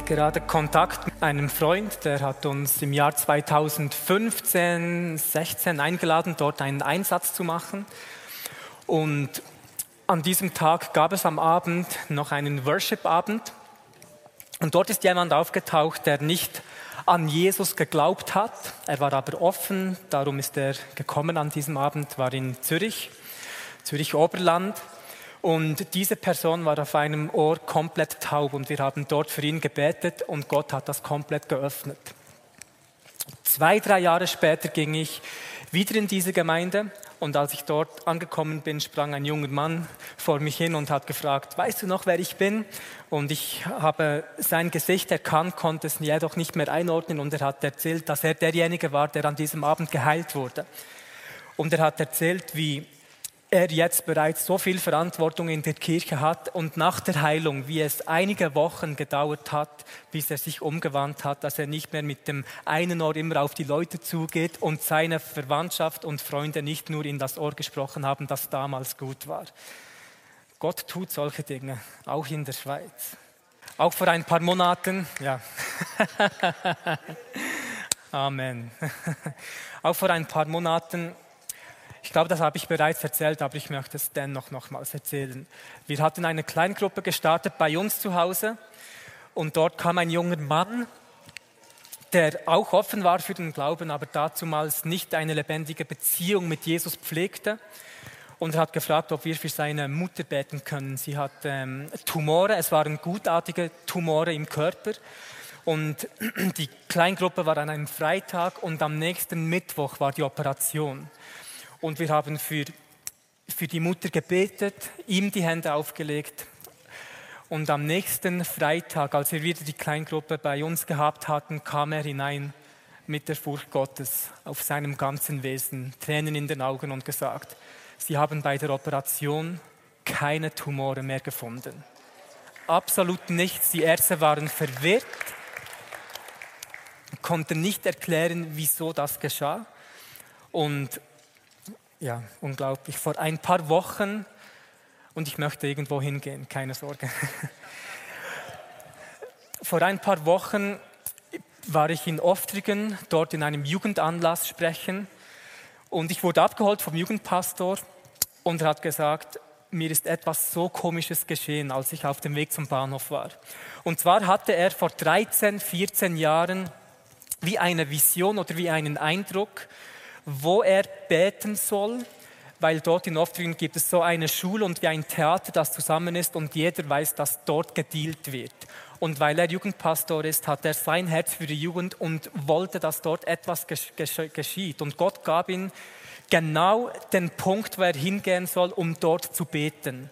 Hatte gerade Kontakt mit einem Freund, der hat uns im Jahr 2015, 16 eingeladen, dort einen Einsatz zu machen. Und an diesem Tag gab es am Abend noch einen Worship-Abend. Und dort ist jemand aufgetaucht, der nicht an Jesus geglaubt hat. Er war aber offen, darum ist er gekommen an diesem Abend, war in Zürich, Zürich Oberland. Und diese Person war auf einem Ohr komplett taub und wir haben dort für ihn gebetet und Gott hat das komplett geöffnet. Zwei, drei Jahre später ging ich wieder in diese Gemeinde und als ich dort angekommen bin, sprang ein junger Mann vor mich hin und hat gefragt, weißt du noch, wer ich bin? Und ich habe sein Gesicht erkannt, konnte es jedoch nicht mehr einordnen und er hat erzählt, dass er derjenige war, der an diesem Abend geheilt wurde. Und er hat erzählt, wie er jetzt bereits so viel Verantwortung in der Kirche hat und nach der Heilung, wie es einige Wochen gedauert hat, bis er sich umgewandt hat, dass er nicht mehr mit dem einen Ohr immer auf die Leute zugeht und seine Verwandtschaft und Freunde nicht nur in das Ohr gesprochen haben, das damals gut war. Gott tut solche Dinge, auch in der Schweiz. Auch vor ein paar Monaten, ja. Amen. Auch vor ein paar Monaten ich glaube, das habe ich bereits erzählt, aber ich möchte es dennoch nochmals erzählen. Wir hatten eine Kleingruppe gestartet bei uns zu Hause und dort kam ein junger Mann, der auch offen war für den Glauben, aber dazumals nicht eine lebendige Beziehung mit Jesus pflegte und hat gefragt, ob wir für seine Mutter beten können. Sie hat ähm, Tumore, es waren gutartige Tumore im Körper und die Kleingruppe war an einem Freitag und am nächsten Mittwoch war die Operation. Und wir haben für, für die Mutter gebetet, ihm die Hände aufgelegt. Und am nächsten Freitag, als wir wieder die Kleingruppe bei uns gehabt hatten, kam er hinein mit der Furcht Gottes auf seinem ganzen Wesen, Tränen in den Augen und gesagt, Sie haben bei der Operation keine Tumore mehr gefunden. Absolut nichts. Die Ärzte waren verwirrt, konnten nicht erklären, wieso das geschah. Und ja, unglaublich. Vor ein paar Wochen, und ich möchte irgendwo hingehen, keine Sorge. Vor ein paar Wochen war ich in Oftrigen, dort in einem Jugendanlass sprechen. Und ich wurde abgeholt vom Jugendpastor und er hat gesagt, mir ist etwas so Komisches geschehen, als ich auf dem Weg zum Bahnhof war. Und zwar hatte er vor 13, 14 Jahren wie eine Vision oder wie einen Eindruck, wo er beten soll, weil dort in Oftringen gibt es so eine Schule und wie ein Theater, das zusammen ist und jeder weiß, dass dort gedealt wird. Und weil er Jugendpastor ist, hat er sein Herz für die Jugend und wollte, dass dort etwas geschieht. Und Gott gab ihm genau den Punkt, wo er hingehen soll, um dort zu beten.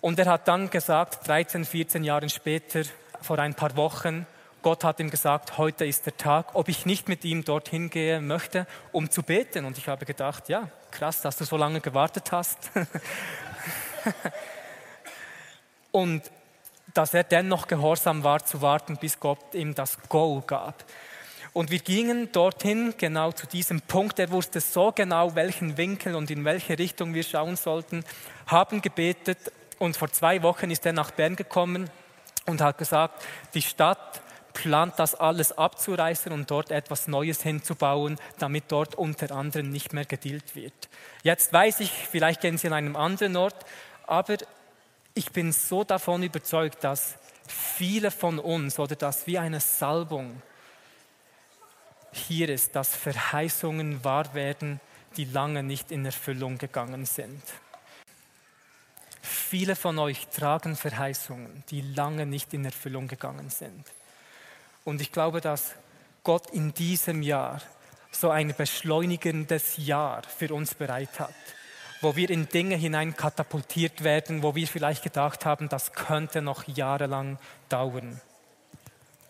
Und er hat dann gesagt, 13, 14 Jahre später, vor ein paar Wochen, Gott hat ihm gesagt, heute ist der Tag, ob ich nicht mit ihm dorthin gehen möchte, um zu beten. Und ich habe gedacht, ja, krass, dass du so lange gewartet hast. und dass er dennoch gehorsam war zu warten, bis Gott ihm das Go gab. Und wir gingen dorthin, genau zu diesem Punkt. Er wusste so genau, welchen Winkel und in welche Richtung wir schauen sollten, haben gebetet. Und vor zwei Wochen ist er nach Bern gekommen und hat gesagt, die Stadt plant das alles abzureißen und dort etwas Neues hinzubauen, damit dort unter anderem nicht mehr gedillt wird. Jetzt weiß ich, vielleicht gehen Sie an einem anderen Ort, aber ich bin so davon überzeugt, dass viele von uns oder dass wie eine Salbung hier ist, dass Verheißungen wahr werden, die lange nicht in Erfüllung gegangen sind. Viele von euch tragen Verheißungen, die lange nicht in Erfüllung gegangen sind. Und ich glaube, dass Gott in diesem Jahr so ein beschleunigendes Jahr für uns bereit hat, wo wir in Dinge hinein katapultiert werden, wo wir vielleicht gedacht haben, das könnte noch jahrelang dauern.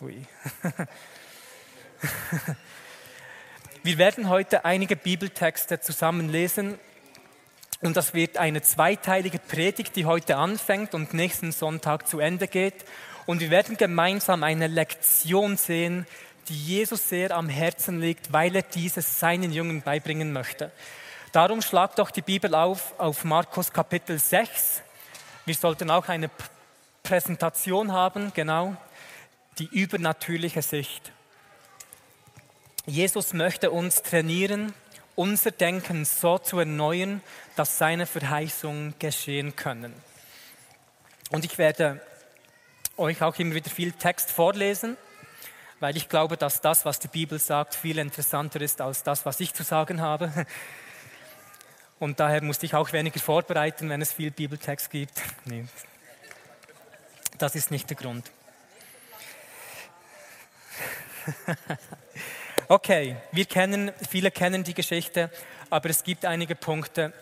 Ui. Wir werden heute einige Bibeltexte zusammen lesen und das wird eine zweiteilige Predigt, die heute anfängt und nächsten Sonntag zu Ende geht. Und wir werden gemeinsam eine Lektion sehen, die Jesus sehr am Herzen liegt, weil er dieses seinen Jungen beibringen möchte. Darum schlagt doch die Bibel auf auf Markus Kapitel 6. Wir sollten auch eine Präsentation haben, genau, die übernatürliche Sicht. Jesus möchte uns trainieren, unser Denken so zu erneuern, dass seine Verheißungen geschehen können. Und ich werde euch auch immer wieder viel Text vorlesen, weil ich glaube, dass das, was die Bibel sagt, viel interessanter ist als das, was ich zu sagen habe. Und daher musste ich auch weniger vorbereiten, wenn es viel Bibeltext gibt. Nee. Das ist nicht der Grund. Okay, wir kennen, viele kennen die Geschichte, aber es gibt einige Punkte,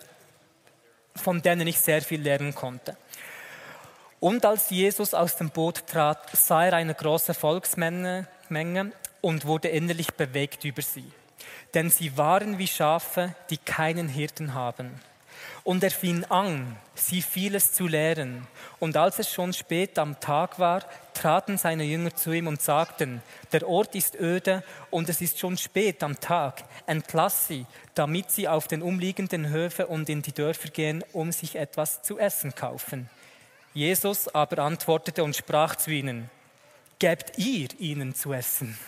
von denen ich sehr viel lernen konnte. Und als Jesus aus dem Boot trat, sah er eine große Volksmenge und wurde innerlich bewegt über sie. Denn sie waren wie Schafe, die keinen Hirten haben. Und er fing an, sie vieles zu lehren. Und als es schon spät am Tag war, traten seine Jünger zu ihm und sagten, der Ort ist öde und es ist schon spät am Tag. Entlass sie, damit sie auf den umliegenden Höfe und in die Dörfer gehen, um sich etwas zu essen kaufen. Jesus aber antwortete und sprach zu ihnen, gebt ihr ihnen zu essen.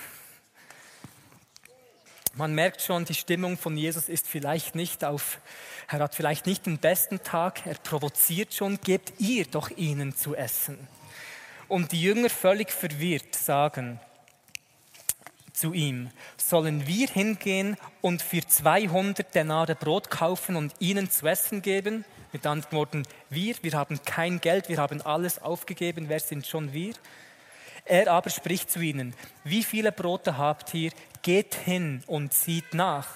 Man merkt schon, die Stimmung von Jesus ist vielleicht nicht auf er hat vielleicht nicht den besten Tag, er provoziert schon, gebt ihr doch ihnen zu essen. Und die Jünger völlig verwirrt sagen zu ihm, sollen wir hingehen und für 200 Denare Brot kaufen und ihnen zu essen geben? Mit anderen Worten, wir, wir haben kein Geld, wir haben alles aufgegeben, wer sind schon wir? Er aber spricht zu ihnen, wie viele Brote habt ihr? Geht hin und sieht nach.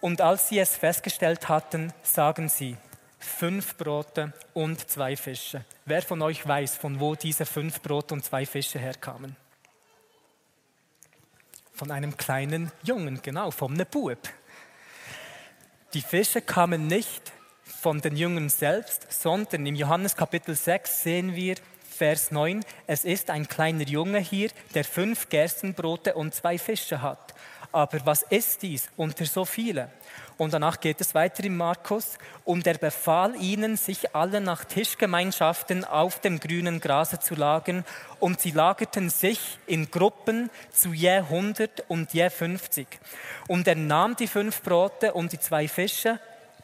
Und als sie es festgestellt hatten, sagen sie, fünf Brote und zwei Fische. Wer von euch weiß, von wo diese fünf Brote und zwei Fische herkamen? Von einem kleinen Jungen, genau, vom Nebub. Die Fische kamen nicht von den Jungen selbst, sondern im Johannes Kapitel 6 sehen wir, Vers 9, es ist ein kleiner Junge hier, der fünf Gerstenbrote und zwei Fische hat. Aber was ist dies unter so viele? Und danach geht es weiter in Markus. Und er befahl ihnen, sich alle nach Tischgemeinschaften auf dem grünen Grase zu lagern. Und sie lagerten sich in Gruppen zu je 100 und je 50. Und er nahm die fünf Brote und die zwei Fische,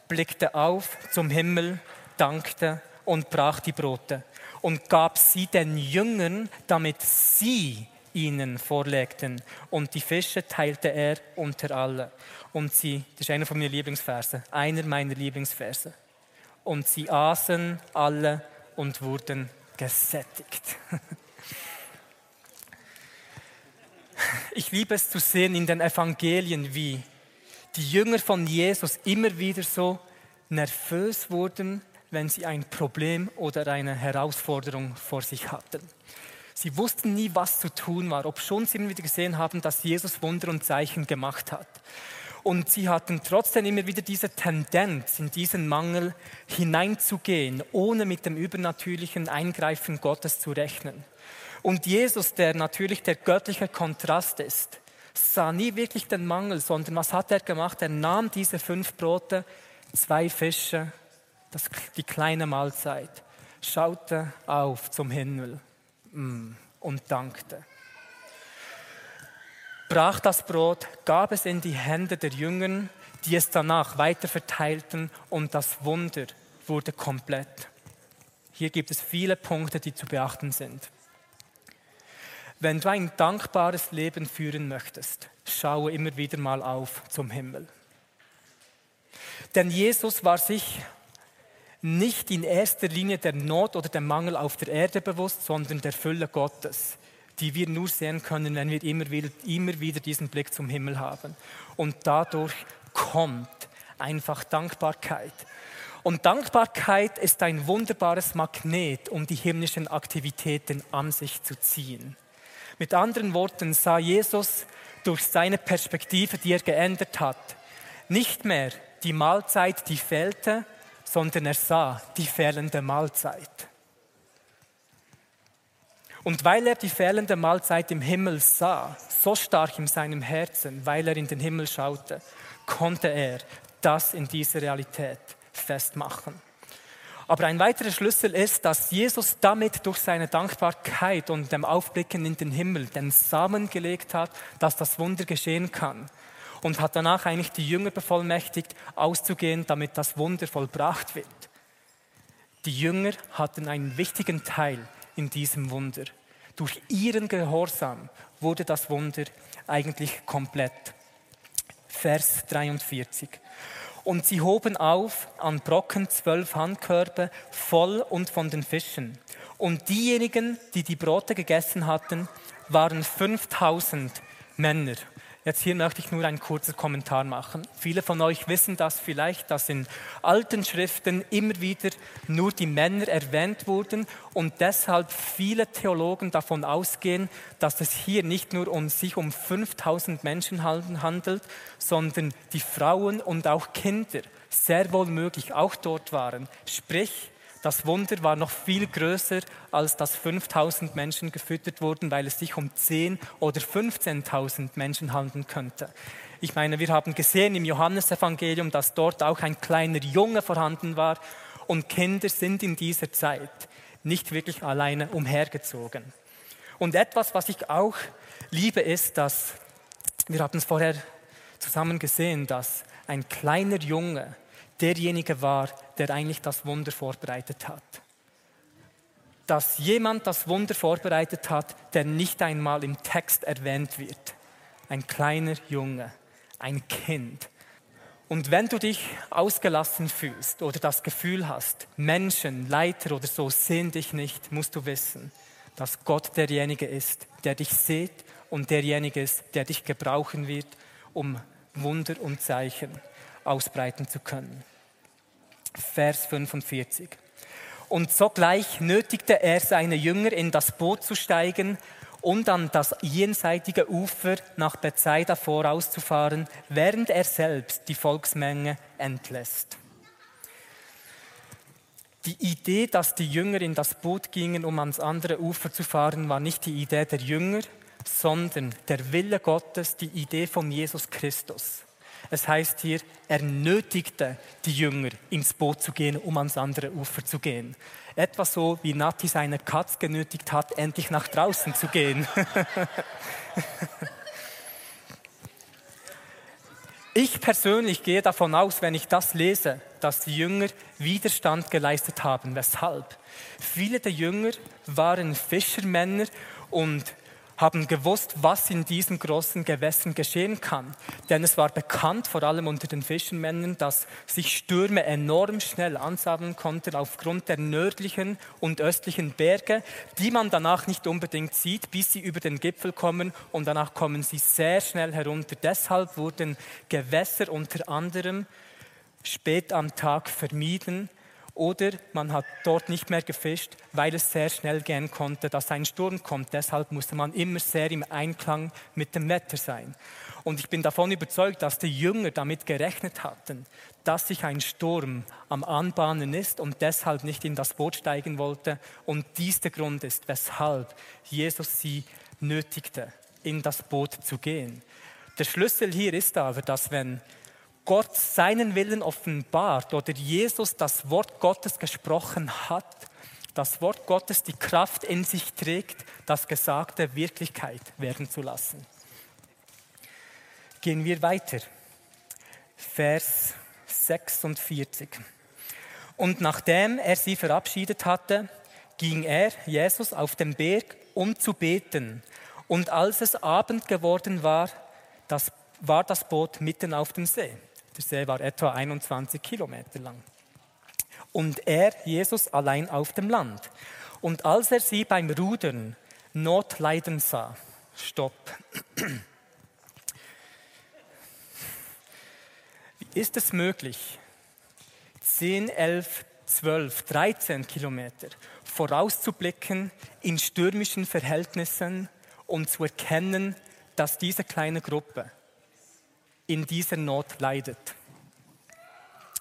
blickte auf zum Himmel, dankte und brach die Brote und gab sie den Jüngern, damit sie ihnen vorlegten. Und die Fische teilte er unter alle. Und sie, das ist einer von meinen Lieblingsversen, einer meiner Lieblingsverse. Und sie aßen alle und wurden gesättigt. Ich liebe es zu sehen in den Evangelien, wie die Jünger von Jesus immer wieder so nervös wurden, wenn sie ein Problem oder eine Herausforderung vor sich hatten. Sie wussten nie, was zu tun war, ob schon sie immer wieder gesehen haben, dass Jesus Wunder und Zeichen gemacht hat. Und sie hatten trotzdem immer wieder diese Tendenz, in diesen Mangel hineinzugehen, ohne mit dem übernatürlichen Eingreifen Gottes zu rechnen. Und Jesus, der natürlich der göttliche Kontrast ist, sah nie wirklich den Mangel, sondern was hat er gemacht? Er nahm diese fünf Brote, zwei Fische, das, die kleine Mahlzeit, schaute auf zum Himmel Mm, und dankte. Brach das Brot, gab es in die Hände der Jüngern, die es danach weiter verteilten und das Wunder wurde komplett. Hier gibt es viele Punkte, die zu beachten sind. Wenn du ein dankbares Leben führen möchtest, schaue immer wieder mal auf zum Himmel. Denn Jesus war sich nicht in erster Linie der Not oder der Mangel auf der Erde bewusst, sondern der Fülle Gottes, die wir nur sehen können, wenn wir immer wieder, immer wieder diesen Blick zum Himmel haben. Und dadurch kommt einfach Dankbarkeit. Und Dankbarkeit ist ein wunderbares Magnet, um die himmlischen Aktivitäten an sich zu ziehen. Mit anderen Worten sah Jesus durch seine Perspektive, die er geändert hat, nicht mehr die Mahlzeit, die fehlte, sondern er sah die fehlende Mahlzeit. Und weil er die fehlende Mahlzeit im Himmel sah, so stark in seinem Herzen, weil er in den Himmel schaute, konnte er das in dieser Realität festmachen. Aber ein weiterer Schlüssel ist, dass Jesus damit durch seine Dankbarkeit und dem Aufblicken in den Himmel den Samen gelegt hat, dass das Wunder geschehen kann. Und hat danach eigentlich die Jünger bevollmächtigt, auszugehen, damit das Wunder vollbracht wird. Die Jünger hatten einen wichtigen Teil in diesem Wunder. Durch ihren Gehorsam wurde das Wunder eigentlich komplett. Vers 43. Und sie hoben auf an Brocken zwölf Handkörbe voll und von den Fischen. Und diejenigen, die die Brote gegessen hatten, waren 5000 Männer. Jetzt hier möchte ich nur einen kurzen Kommentar machen. Viele von euch wissen das vielleicht, dass in alten Schriften immer wieder nur die Männer erwähnt wurden und deshalb viele Theologen davon ausgehen, dass es hier nicht nur um sich um 5000 Menschen handelt, sondern die Frauen und auch Kinder sehr wohl möglich auch dort waren. Sprich, das Wunder war noch viel größer, als dass 5000 Menschen gefüttert wurden, weil es sich um 10 oder 15.000 Menschen handeln könnte. Ich meine, wir haben gesehen im Johannesevangelium, dass dort auch ein kleiner Junge vorhanden war und Kinder sind in dieser Zeit nicht wirklich alleine umhergezogen. Und etwas, was ich auch liebe, ist, dass wir haben es vorher zusammen gesehen, dass ein kleiner Junge derjenige war, der eigentlich das Wunder vorbereitet hat. Dass jemand das Wunder vorbereitet hat, der nicht einmal im Text erwähnt wird. Ein kleiner Junge, ein Kind. Und wenn du dich ausgelassen fühlst oder das Gefühl hast, Menschen, Leiter oder so sehen dich nicht, musst du wissen, dass Gott derjenige ist, der dich sieht und derjenige ist, der dich gebrauchen wird, um Wunder und Zeichen ausbreiten zu können. Vers 45. Und sogleich nötigte er seine Jünger in das Boot zu steigen und an das jenseitige Ufer nach Bethsaida vorauszufahren, während er selbst die Volksmenge entlässt. Die Idee, dass die Jünger in das Boot gingen, um ans andere Ufer zu fahren, war nicht die Idee der Jünger, sondern der Wille Gottes, die Idee von Jesus Christus. Es heißt hier, er nötigte die Jünger ins Boot zu gehen, um ans andere Ufer zu gehen. Etwas so, wie Nati seine Katz genötigt hat, endlich nach draußen zu gehen. ich persönlich gehe davon aus, wenn ich das lese, dass die Jünger Widerstand geleistet haben. Weshalb? Viele der Jünger waren Fischermänner und haben gewusst, was in diesen großen Gewässern geschehen kann. Denn es war bekannt, vor allem unter den Fischenmännern, dass sich Stürme enorm schnell ansammeln konnten aufgrund der nördlichen und östlichen Berge, die man danach nicht unbedingt sieht, bis sie über den Gipfel kommen und danach kommen sie sehr schnell herunter. Deshalb wurden Gewässer unter anderem spät am Tag vermieden, oder man hat dort nicht mehr gefischt, weil es sehr schnell gehen konnte, dass ein Sturm kommt. Deshalb musste man immer sehr im Einklang mit dem Wetter sein. Und ich bin davon überzeugt, dass die Jünger damit gerechnet hatten, dass sich ein Sturm am Anbahnen ist und deshalb nicht in das Boot steigen wollte. Und dies der Grund ist, weshalb Jesus sie nötigte, in das Boot zu gehen. Der Schlüssel hier ist aber, dass wenn Gott seinen Willen offenbart oder Jesus das Wort Gottes gesprochen hat, das Wort Gottes die Kraft in sich trägt, das Gesagte Wirklichkeit werden zu lassen. Gehen wir weiter. Vers 46. Und nachdem er sie verabschiedet hatte, ging er, Jesus, auf den Berg, um zu beten. Und als es Abend geworden war, das, war das Boot mitten auf dem See. Der See war etwa 21 Kilometer lang. Und er, Jesus, allein auf dem Land. Und als er sie beim Rudern Not leiden sah, stopp. Wie ist es möglich, 10, 11, 12, 13 Kilometer vorauszublicken in stürmischen Verhältnissen und zu erkennen, dass diese kleine Gruppe in dieser Not leidet.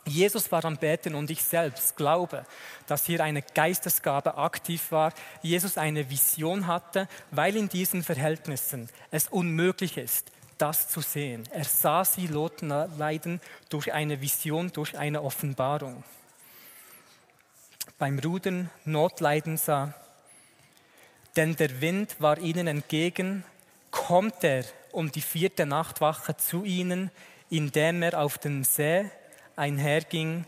Jesus war am Beten und ich selbst glaube, dass hier eine Geistesgabe aktiv war, Jesus eine Vision hatte, weil in diesen Verhältnissen es unmöglich ist, das zu sehen. Er sah sie leiden durch eine Vision, durch eine Offenbarung. Beim Rudern Notleiden sah, denn der Wind war ihnen entgegen, kommt er um die vierte Nachtwache zu ihnen, indem er auf den See einherging.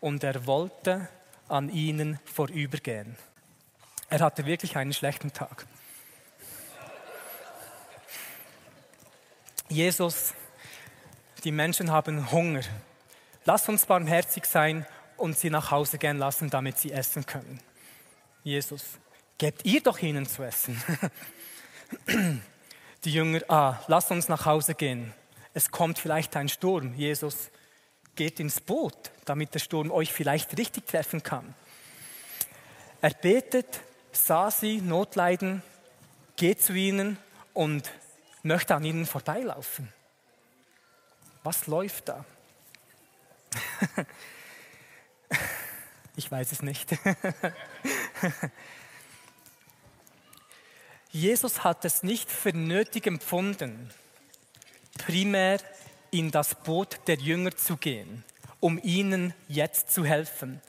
Und er wollte an ihnen vorübergehen. Er hatte wirklich einen schlechten Tag. Jesus, die Menschen haben Hunger. Lass uns barmherzig sein und sie nach Hause gehen lassen, damit sie essen können. Jesus, gebt ihr doch ihnen zu essen. Die Jünger, ah, lass uns nach Hause gehen es kommt vielleicht ein Sturm. Jesus geht ins Boot, damit der Sturm euch vielleicht richtig treffen kann. Er betet, sah sie Notleiden, geht zu ihnen und möchte an ihnen vorbeilaufen. Was läuft da? ich weiß es nicht. Jesus hat es nicht für nötig empfunden, primär in das Boot der Jünger zu gehen, um ihnen jetzt zu helfen.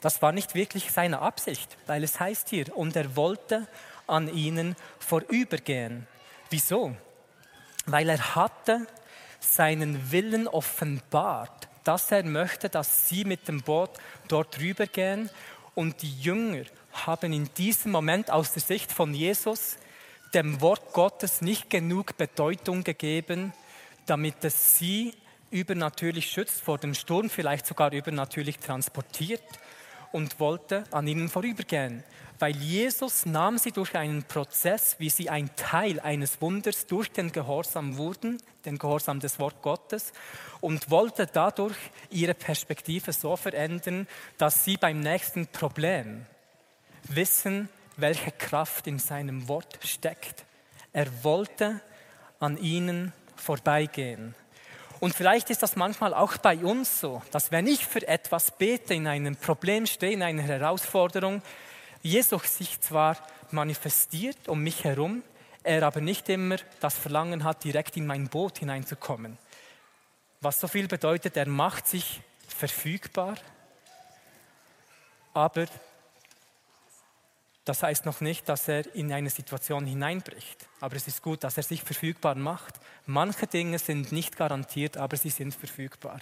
Das war nicht wirklich seine Absicht, weil es heißt hier, und er wollte an ihnen vorübergehen. Wieso? Weil er hatte seinen Willen offenbart, dass er möchte, dass sie mit dem Boot dort rübergehen. Und die Jünger haben in diesem Moment aus der Sicht von Jesus dem Wort Gottes nicht genug Bedeutung gegeben, damit es sie übernatürlich schützt vor dem Sturm, vielleicht sogar übernatürlich transportiert und wollte an ihnen vorübergehen. Weil Jesus nahm sie durch einen Prozess, wie sie ein Teil eines Wunders durch den Gehorsam wurden, den Gehorsam des Wort Gottes, und wollte dadurch ihre Perspektive so verändern, dass sie beim nächsten Problem wissen, welche Kraft in seinem Wort steckt. Er wollte an ihnen vorbeigehen. Und vielleicht ist das manchmal auch bei uns so, dass wenn ich für etwas bete, in einem Problem stehe, in einer Herausforderung, Jesus sich zwar manifestiert um mich herum, er aber nicht immer das Verlangen hat, direkt in mein Boot hineinzukommen. Was so viel bedeutet, er macht sich verfügbar, aber das heißt noch nicht, dass er in eine Situation hineinbricht. Aber es ist gut, dass er sich verfügbar macht. Manche Dinge sind nicht garantiert, aber sie sind verfügbar.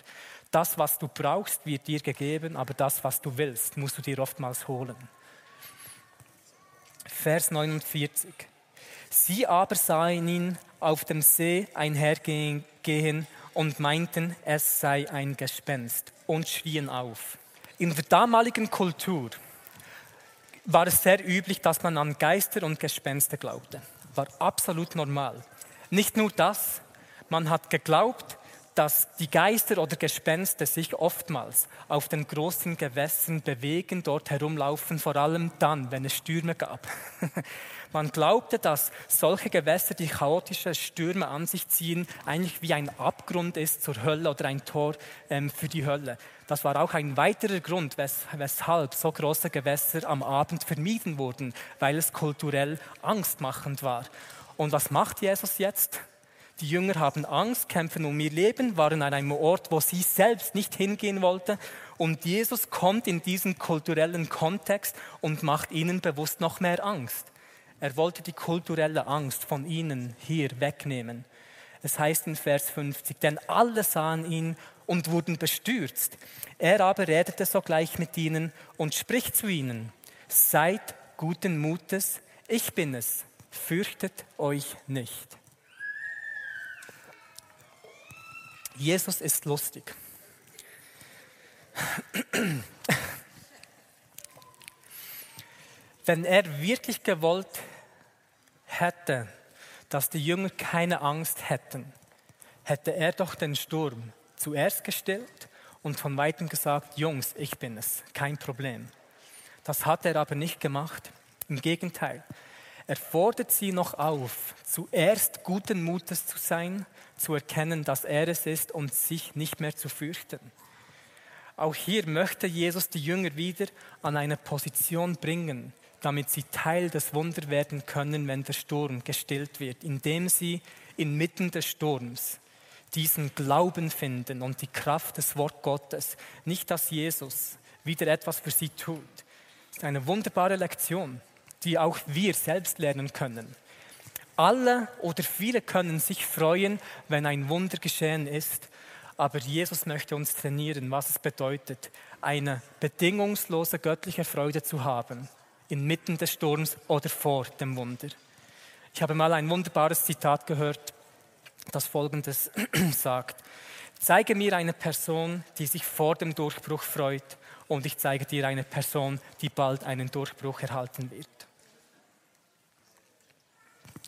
Das, was du brauchst, wird dir gegeben, aber das, was du willst, musst du dir oftmals holen. Vers 49. Sie aber sahen ihn auf dem See einhergehen und meinten, es sei ein Gespenst und schrien auf. In der damaligen Kultur war es sehr üblich, dass man an Geister und Gespenster glaubte. War absolut normal. Nicht nur das, man hat geglaubt, dass die Geister oder Gespenster sich oftmals auf den großen Gewässern bewegen, dort herumlaufen, vor allem dann, wenn es Stürme gab. Man glaubte, dass solche Gewässer, die chaotische Stürme an sich ziehen, eigentlich wie ein Abgrund ist zur Hölle oder ein Tor ähm, für die Hölle. Das war auch ein weiterer Grund, wes weshalb so große Gewässer am Abend vermieden wurden, weil es kulturell angstmachend war. Und was macht Jesus jetzt? Die Jünger haben Angst, kämpfen um ihr Leben, waren an einem Ort, wo sie selbst nicht hingehen wollten. Und Jesus kommt in diesen kulturellen Kontext und macht ihnen bewusst noch mehr Angst. Er wollte die kulturelle Angst von ihnen hier wegnehmen. Es heißt in Vers 50, denn alle sahen ihn und wurden bestürzt. Er aber redete sogleich mit ihnen und spricht zu ihnen, seid guten Mutes, ich bin es, fürchtet euch nicht. Jesus ist lustig. Wenn er wirklich gewollt hätte, dass die Jünger keine Angst hätten, hätte er doch den Sturm zuerst gestillt und von weitem gesagt, Jungs, ich bin es, kein Problem. Das hat er aber nicht gemacht. Im Gegenteil, Er fordert sie noch auf, zuerst guten Mutes zu sein, zu erkennen, dass er es ist und sich nicht mehr zu fürchten. Auch hier möchte Jesus die Jünger wieder an eine Position bringen, damit sie Teil des Wunder werden können, wenn der Sturm gestillt wird, indem sie inmitten des Sturms diesen Glauben finden und die Kraft des Wort Gottes, nicht dass Jesus wieder etwas für sie tut. Das ist eine wunderbare Lektion, die auch wir selbst lernen können. Alle oder viele können sich freuen, wenn ein Wunder geschehen ist, aber Jesus möchte uns trainieren, was es bedeutet, eine bedingungslose göttliche Freude zu haben, inmitten des Sturms oder vor dem Wunder. Ich habe mal ein wunderbares Zitat gehört, das folgendes sagt. Zeige mir eine Person, die sich vor dem Durchbruch freut und ich zeige dir eine Person, die bald einen Durchbruch erhalten wird.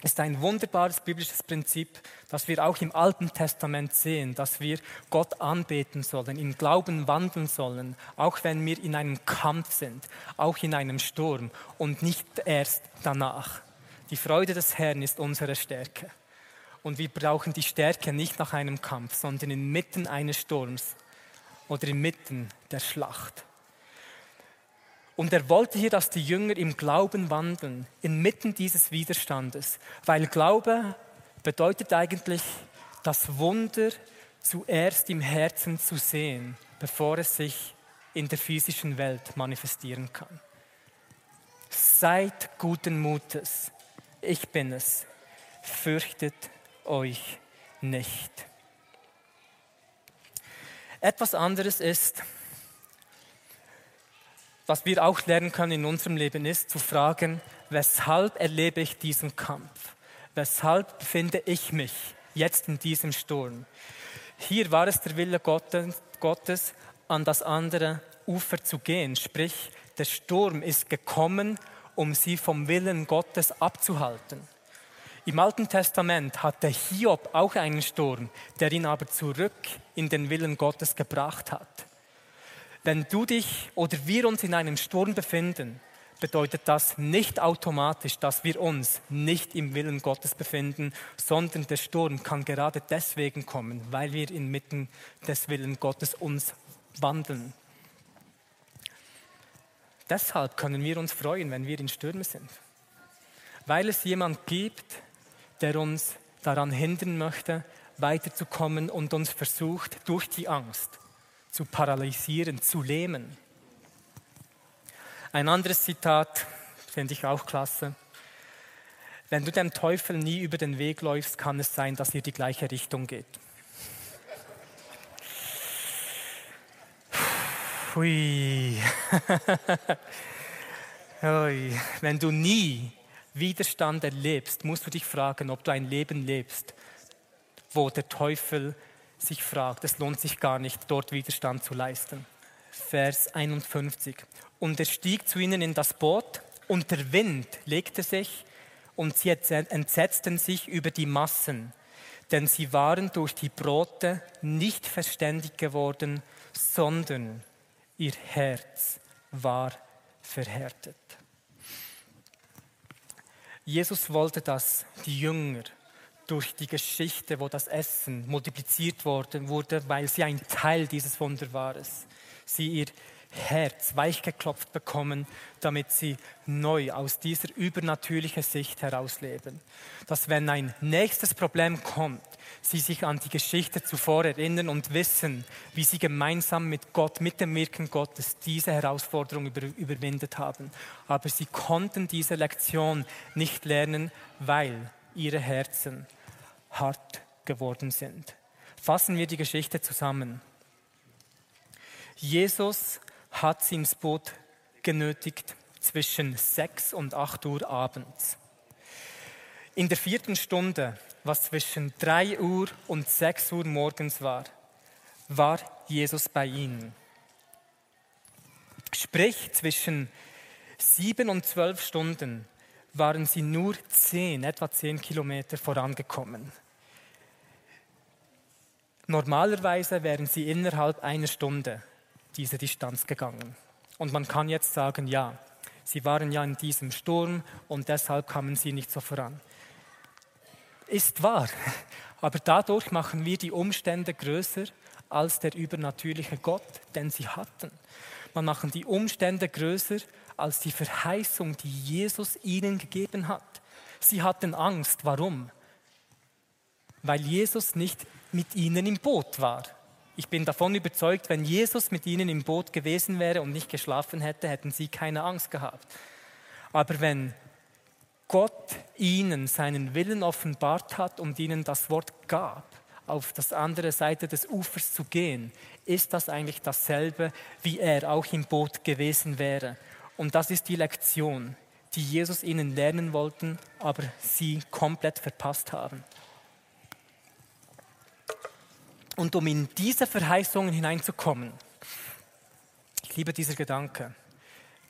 Es ist ein wunderbares biblisches Prinzip, das wir auch im Alten Testament sehen, dass wir Gott anbeten sollen, im Glauben wandeln sollen, auch wenn wir in einem Kampf sind, auch in einem Sturm und nicht erst danach. Die Freude des Herrn ist unsere Stärke. Und wir brauchen die Stärke nicht nach einem Kampf, sondern inmitten eines Sturms oder inmitten der Schlacht. Und er wollte hier, dass die Jünger im Glauben wandeln, inmitten dieses Widerstandes, weil Glaube bedeutet eigentlich, das Wunder zuerst im Herzen zu sehen, bevor es sich in der physischen Welt manifestieren kann. Seid guten Mutes, ich bin es, fürchtet euch nicht. Etwas anderes ist, was wir auch lernen können in unserem Leben, ist zu fragen, weshalb erlebe ich diesen Kampf? Weshalb befinde ich mich jetzt in diesem Sturm? Hier war es der Wille Gottes, an das andere Ufer zu gehen. Sprich, der Sturm ist gekommen, um sie vom Willen Gottes abzuhalten. Im Alten Testament hatte Hiob auch einen Sturm, der ihn aber zurück in den Willen Gottes gebracht hat. Wenn du dich oder wir uns in einem Sturm befinden, bedeutet das nicht automatisch, dass wir uns nicht im Willen Gottes befinden, sondern der Sturm kann gerade deswegen kommen, weil wir inmitten des Willen Gottes uns wandeln. Deshalb können wir uns freuen, wenn wir in Stürmen sind, weil es jemand gibt, der uns daran hindern möchte, weiterzukommen und uns versucht, durch die Angst zu paralysieren, zu lähmen. Ein anderes Zitat finde ich auch klasse. Wenn du dem Teufel nie über den Weg läufst, kann es sein, dass ihr die gleiche Richtung geht. Hui. Wenn du nie Widerstand erlebst, musst du dich fragen, ob du ein Leben lebst, wo der Teufel sich fragt, es lohnt sich gar nicht, dort Widerstand zu leisten. Vers 51. Und er stieg zu ihnen in das Boot und der Wind legte sich und sie entsetzten sich über die Massen, denn sie waren durch die Brote nicht verständig geworden, sondern ihr Herz war verhärtet. Jesus wollte, dass die Jünger durch die Geschichte, wo das Essen multipliziert worden wurde, weil sie ein Teil dieses Wunderbares, sie ihr Herz weichgeklopft bekommen, damit sie neu aus dieser übernatürlichen Sicht herausleben. Dass wenn ein nächstes Problem kommt, sie sich an die Geschichte zuvor erinnern und wissen, wie sie gemeinsam mit Gott, mit dem Wirken Gottes diese Herausforderung über, überwindet haben. Aber sie konnten diese Lektion nicht lernen, weil ihre Herzen hart geworden sind. Fassen wir die Geschichte zusammen. Jesus hat sie ins Boot genötigt zwischen 6 und 8 Uhr abends. In der vierten Stunde, was zwischen 3 Uhr und 6 Uhr morgens war, war Jesus bei ihnen. Sprich, zwischen 7 und 12 Stunden waren sie nur 10, etwa 10 Kilometer vorangekommen. Normalerweise wären sie innerhalb einer Stunde diese Distanz gegangen. Und man kann jetzt sagen, ja, Sie waren ja in diesem Sturm und deshalb kamen sie nicht so voran. Ist wahr, aber dadurch machen wir die Umstände größer als der übernatürliche Gott, den sie hatten. Man machen die Umstände größer als die Verheißung, die Jesus ihnen gegeben hat. Sie hatten Angst. Warum? Weil Jesus nicht mit ihnen im Boot war. Ich bin davon überzeugt, wenn Jesus mit ihnen im Boot gewesen wäre und nicht geschlafen hätte, hätten sie keine Angst gehabt. Aber wenn Gott ihnen seinen Willen offenbart hat und ihnen das Wort gab, auf das andere Seite des Ufers zu gehen, ist das eigentlich dasselbe, wie er auch im Boot gewesen wäre. Und das ist die Lektion, die Jesus ihnen lernen wollten, aber sie komplett verpasst haben. Und um in diese Verheißungen hineinzukommen, ich liebe dieser Gedanke,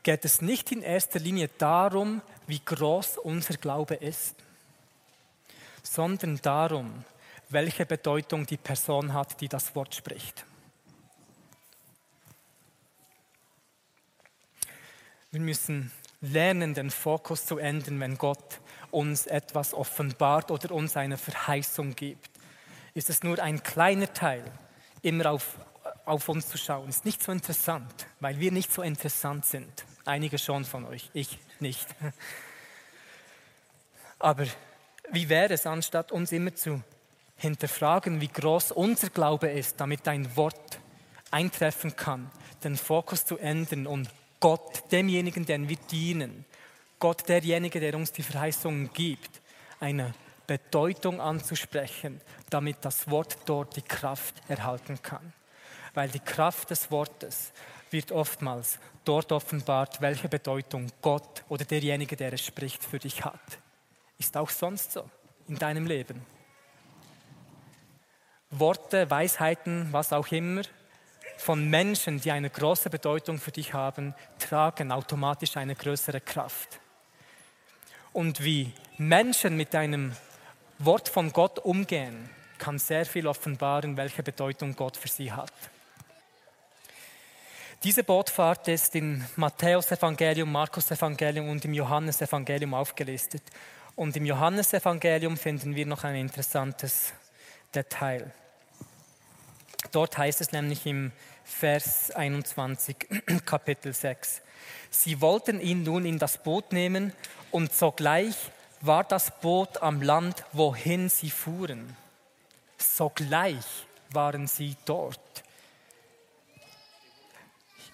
geht es nicht in erster Linie darum, wie groß unser Glaube ist, sondern darum, welche Bedeutung die Person hat, die das Wort spricht. Wir müssen lernen, den Fokus zu ändern, wenn Gott uns etwas offenbart oder uns eine Verheißung gibt. Ist es nur ein kleiner Teil, immer auf, auf uns zu schauen, ist nicht so interessant, weil wir nicht so interessant sind. Einige schon von euch, ich nicht. Aber wie wäre es, anstatt uns immer zu hinterfragen, wie groß unser Glaube ist, damit ein Wort eintreffen kann, den Fokus zu ändern und Gott, demjenigen, den wir dienen, Gott, derjenige, der uns die Verheißungen gibt, eine Bedeutung anzusprechen, damit das Wort dort die Kraft erhalten kann. Weil die Kraft des Wortes wird oftmals dort offenbart, welche Bedeutung Gott oder derjenige, der es spricht, für dich hat. Ist auch sonst so in deinem Leben. Worte, Weisheiten, was auch immer, von Menschen, die eine große Bedeutung für dich haben, tragen automatisch eine größere Kraft. Und wie Menschen mit einem Wort von Gott umgehen, kann sehr viel offenbaren, welche Bedeutung Gott für sie hat. Diese Bootfahrt ist im Matthäus-Evangelium, Markus-Evangelium und im Johannes-Evangelium aufgelistet. Und im Johannesevangelium finden wir noch ein interessantes Detail. Dort heißt es nämlich im Vers 21, Kapitel 6. Sie wollten ihn nun in das Boot nehmen und sogleich war das Boot am Land, wohin sie fuhren. Sogleich waren sie dort.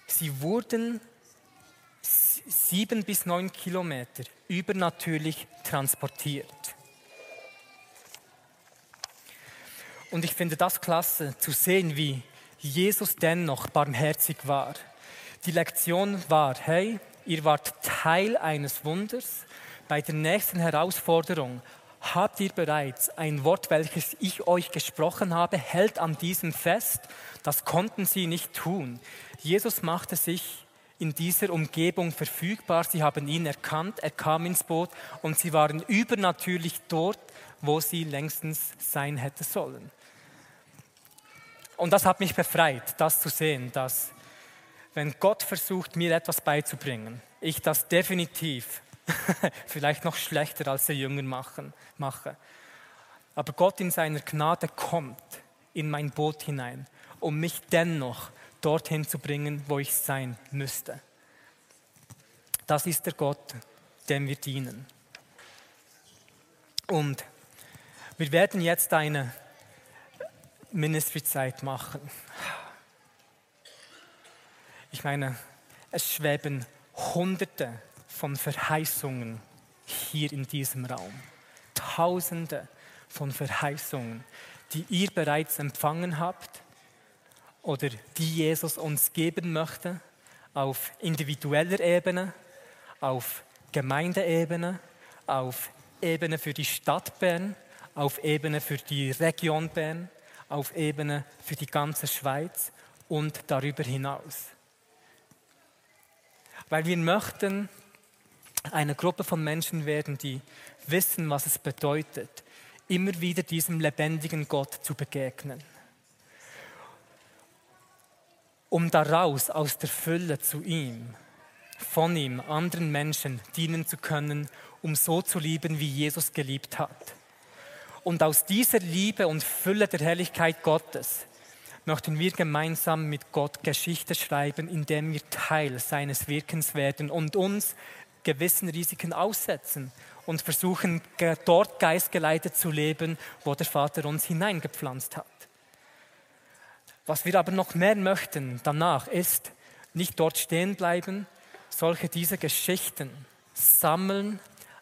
Sie wurden sieben bis neun Kilometer übernatürlich transportiert. Und ich finde das klasse zu sehen, wie Jesus dennoch barmherzig war. Die Lektion war, hey, ihr wart Teil eines Wunders. Bei der nächsten Herausforderung habt ihr bereits ein Wort, welches ich euch gesprochen habe, hält an diesem fest. Das konnten sie nicht tun. Jesus machte sich in dieser Umgebung verfügbar. Sie haben ihn erkannt, er kam ins Boot und sie waren übernatürlich dort, wo sie längstens sein hätte sollen. Und das hat mich befreit, das zu sehen, dass wenn Gott versucht, mir etwas beizubringen, ich das definitiv vielleicht noch schlechter als der Jünger machen, mache. Aber Gott in seiner Gnade kommt in mein Boot hinein, um mich dennoch dorthin zu bringen, wo ich sein müsste. Das ist der Gott, dem wir dienen. Und wir werden jetzt eine Ministry-Zeit machen. Ich meine, es schweben Hunderte von Verheißungen hier in diesem Raum. Tausende von Verheißungen, die ihr bereits empfangen habt oder die Jesus uns geben möchte auf individueller Ebene, auf Gemeindeebene, auf Ebene für die Stadt Bern, auf Ebene für die Region Bern auf Ebene für die ganze Schweiz und darüber hinaus. Weil wir möchten eine Gruppe von Menschen werden, die wissen, was es bedeutet, immer wieder diesem lebendigen Gott zu begegnen. Um daraus, aus der Fülle zu ihm, von ihm anderen Menschen dienen zu können, um so zu lieben, wie Jesus geliebt hat. Und aus dieser Liebe und Fülle der Herrlichkeit Gottes möchten wir gemeinsam mit Gott Geschichte schreiben, indem wir Teil seines Wirkens werden und uns gewissen Risiken aussetzen und versuchen, dort geistgeleitet zu leben, wo der Vater uns hineingepflanzt hat. Was wir aber noch mehr möchten danach ist, nicht dort stehen bleiben, solche diese Geschichten sammeln,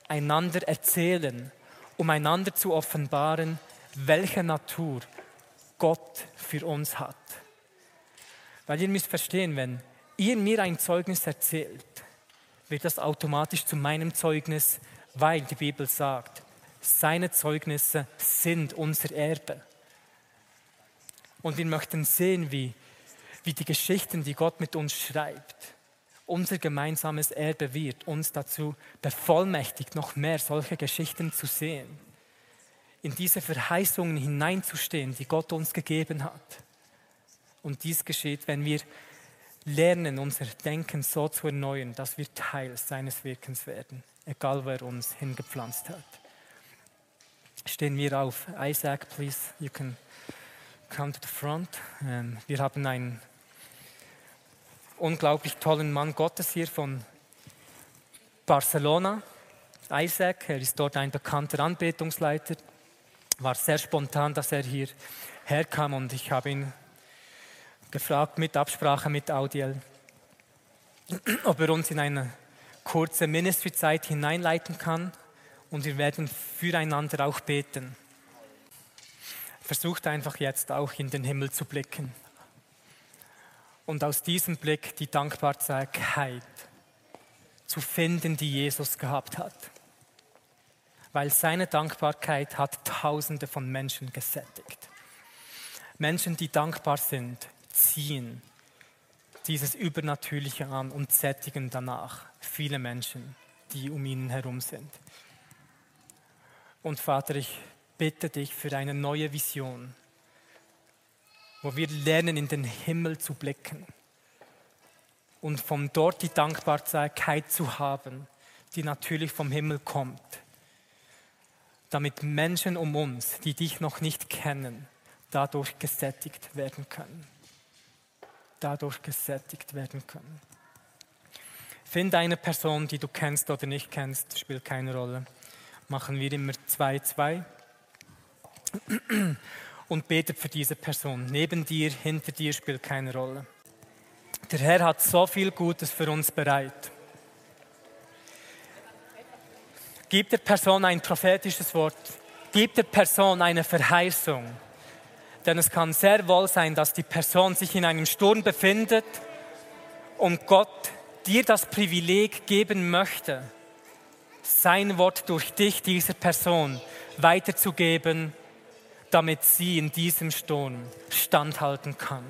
einander erzählen, um einander zu offenbaren, welche Natur Gott für uns hat. Weil ihr müsst verstehen, wenn ihr mir ein Zeugnis erzählt, wird das automatisch zu meinem Zeugnis, weil die Bibel sagt, seine Zeugnisse sind unser Erbe. Und wir möchten sehen, wie, wie die Geschichten, die Gott mit uns schreibt, unser gemeinsames Erbe wird, uns dazu bevollmächtigt, noch mehr solche Geschichten zu sehen, in diese Verheißungen hineinzustehen, die Gott uns gegeben hat. Und dies geschieht, wenn wir lernen, unser Denken so zu erneuern, dass wir Teil seines Wirkens werden, egal wer uns hingepflanzt hat. Stehen wir auf. Isaac, please, you can come to the front. Ähm, wir haben einen unglaublich tollen Mann Gottes hier von Barcelona, Isaac. Er ist dort ein bekannter Anbetungsleiter. War sehr spontan, dass er hier herkam und ich habe ihn gefragt mit Absprache mit Audiel, ob er uns in eine kurze Ministry-Zeit hineinleiten kann und wir werden füreinander auch beten. Versucht einfach jetzt auch in den Himmel zu blicken und aus diesem Blick die Dankbarkeit zu finden, die Jesus gehabt hat. Weil seine Dankbarkeit hat Tausende von Menschen gesättigt. Menschen, die dankbar sind, ziehen dieses Übernatürliche an und sättigen danach viele Menschen, die um ihn herum sind. Und Vater, ich bitte dich für eine neue Vision, wo wir lernen, in den Himmel zu blicken und von dort die Dankbarkeit zu haben, die natürlich vom Himmel kommt, damit Menschen um uns, die dich noch nicht kennen, dadurch gesättigt werden können dadurch gesättigt werden können. Finde eine Person, die du kennst oder nicht kennst, spielt keine Rolle. Machen wir immer zwei, zwei. Und betet für diese Person. Neben dir, hinter dir spielt keine Rolle. Der Herr hat so viel Gutes für uns bereit. Gib der Person ein prophetisches Wort. Gib der Person eine Verheißung. Denn es kann sehr wohl sein, dass die Person sich in einem Sturm befindet und Gott dir das Privileg geben möchte, sein Wort durch dich, dieser Person, weiterzugeben, damit sie in diesem Sturm standhalten kann.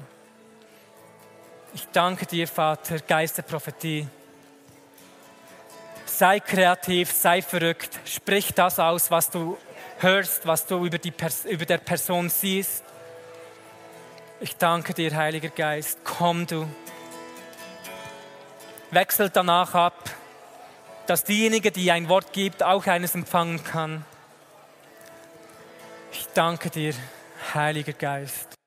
Ich danke dir, Vater, Geist der Prophetie. Sei kreativ, sei verrückt, sprich das aus, was du hörst, was du über, die über der Person siehst. Ich danke dir, Heiliger Geist. Komm du. Wechselt danach ab, dass diejenige, die ein Wort gibt, auch eines empfangen kann. Ich danke dir, Heiliger Geist.